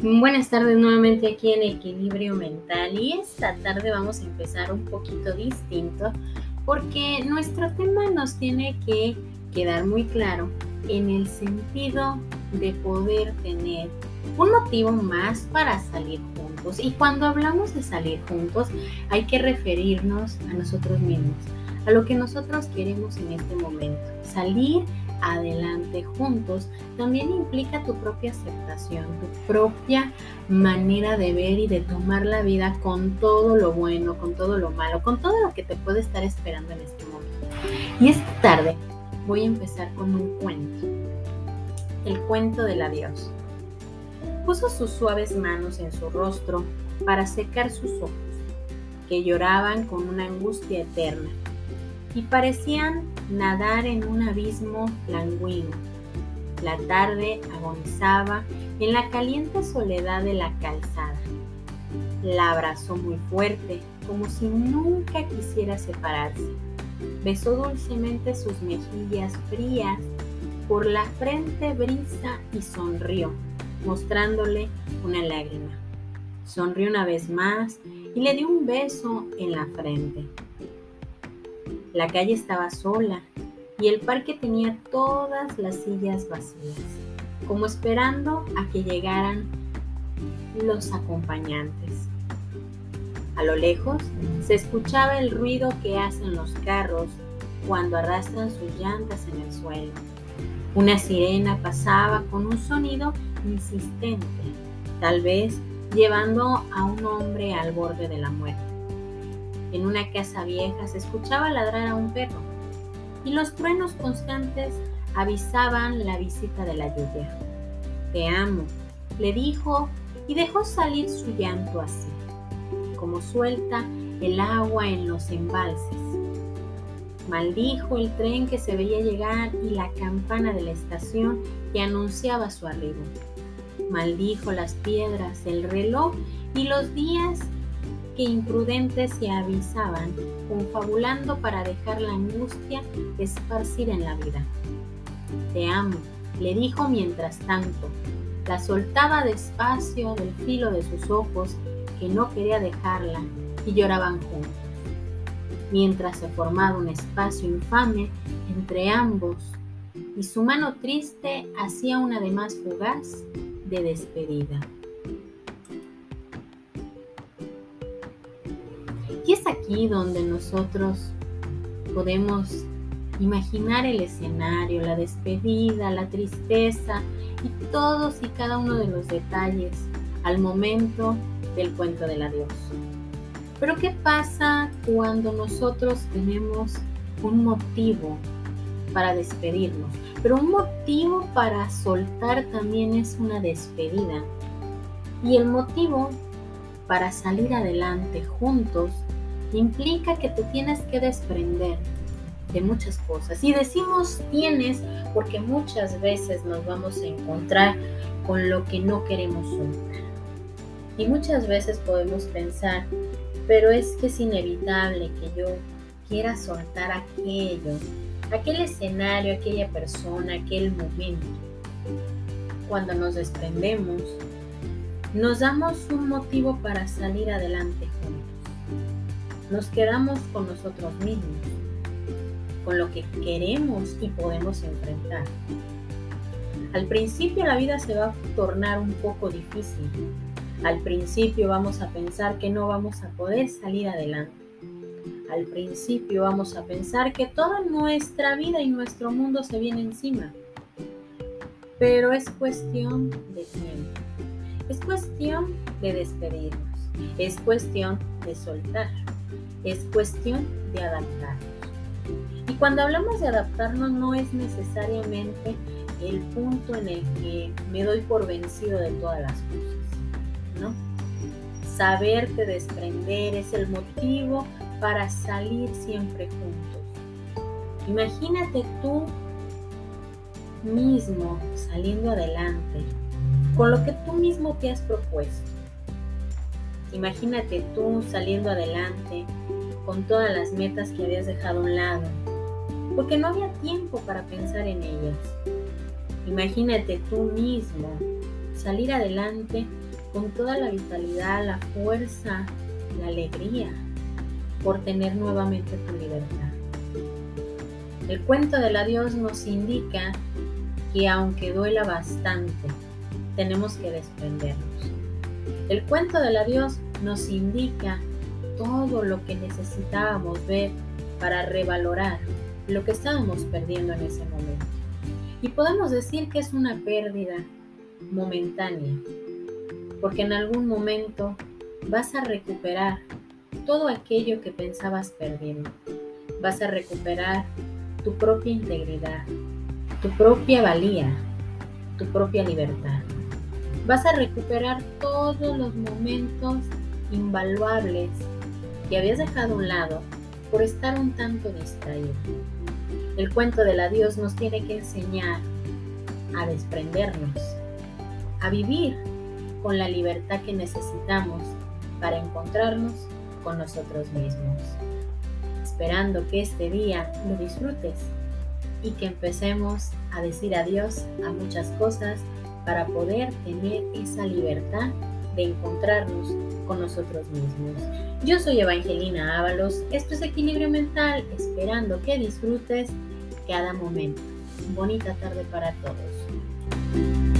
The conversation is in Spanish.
Buenas tardes nuevamente aquí en Equilibrio Mental y esta tarde vamos a empezar un poquito distinto porque nuestro tema nos tiene que quedar muy claro en el sentido de poder tener un motivo más para salir juntos. Y cuando hablamos de salir juntos hay que referirnos a nosotros mismos, a lo que nosotros queremos en este momento. Salir adelante juntos también implica tu propia aceptación, tu propia manera de ver y de tomar la vida con todo lo bueno, con todo lo malo, con todo lo que te puede estar esperando en este momento. Y esta tarde voy a empezar con un cuento, el cuento del adiós. Puso sus suaves manos en su rostro para secar sus ojos, que lloraban con una angustia eterna y parecían nadar en un abismo languino. La tarde agonizaba en la caliente soledad de la calzada. La abrazó muy fuerte, como si nunca quisiera separarse. Besó dulcemente sus mejillas frías, por la frente brisa y sonrió, mostrándole una lágrima. Sonrió una vez más y le dio un beso en la frente. La calle estaba sola y el parque tenía todas las sillas vacías, como esperando a que llegaran los acompañantes. A lo lejos se escuchaba el ruido que hacen los carros cuando arrastran sus llantas en el suelo. Una sirena pasaba con un sonido insistente, tal vez llevando a un hombre al borde de la muerte. En una casa vieja se escuchaba ladrar a un perro y los truenos constantes avisaban la visita de la lluvia. Te amo, le dijo y dejó salir su llanto así, como suelta el agua en los embalses. Maldijo el tren que se veía llegar y la campana de la estación que anunciaba su arribo. Maldijo las piedras, el reloj y los días que imprudentes se avisaban, confabulando para dejar la angustia esparcir en la vida. Te amo, le dijo mientras tanto. La soltaba despacio del filo de sus ojos, que no quería dejarla, y lloraban juntos. Mientras se formaba un espacio infame entre ambos, y su mano triste hacía un además fugaz de despedida. Y es aquí donde nosotros podemos imaginar el escenario, la despedida, la tristeza y todos y cada uno de los detalles al momento del cuento del adiós. Pero ¿qué pasa cuando nosotros tenemos un motivo para despedirnos? Pero un motivo para soltar también es una despedida. Y el motivo para salir adelante juntos implica que te tienes que desprender de muchas cosas. Y decimos tienes porque muchas veces nos vamos a encontrar con lo que no queremos soltar. Y muchas veces podemos pensar, pero es que es inevitable que yo quiera soltar aquello, aquel escenario, aquella persona, aquel momento. Cuando nos desprendemos, nos damos un motivo para salir adelante nos quedamos con nosotros mismos, con lo que queremos y podemos enfrentar. Al principio la vida se va a tornar un poco difícil. Al principio vamos a pensar que no vamos a poder salir adelante. Al principio vamos a pensar que toda nuestra vida y nuestro mundo se viene encima. Pero es cuestión de tiempo. Es cuestión de despedirnos. Es cuestión de soltar es cuestión de adaptarnos. Y cuando hablamos de adaptarnos no es necesariamente el punto en el que me doy por vencido de todas las cosas, ¿no? Saberte desprender es el motivo para salir siempre juntos. Imagínate tú mismo saliendo adelante con lo que tú mismo te has propuesto. Imagínate tú saliendo adelante con todas las metas que habías dejado a un lado, porque no había tiempo para pensar en ellas. Imagínate tú mismo salir adelante con toda la vitalidad, la fuerza, la alegría por tener nuevamente tu libertad. El cuento del adiós nos indica que aunque duela bastante, tenemos que desprendernos. El cuento del adiós nos indica todo lo que necesitábamos ver para revalorar lo que estábamos perdiendo en ese momento. Y podemos decir que es una pérdida momentánea, porque en algún momento vas a recuperar todo aquello que pensabas perdiendo. Vas a recuperar tu propia integridad, tu propia valía, tu propia libertad. Vas a recuperar todos los momentos invaluables que habías dejado a un lado por estar un tanto distraído. El cuento del adiós nos tiene que enseñar a desprendernos, a vivir con la libertad que necesitamos para encontrarnos con nosotros mismos. Esperando que este día lo disfrutes y que empecemos a decir adiós a muchas cosas para poder tener esa libertad de encontrarnos con nosotros mismos. Yo soy Evangelina Ábalos, esto es Equilibrio Mental, esperando que disfrutes cada momento. Bonita tarde para todos.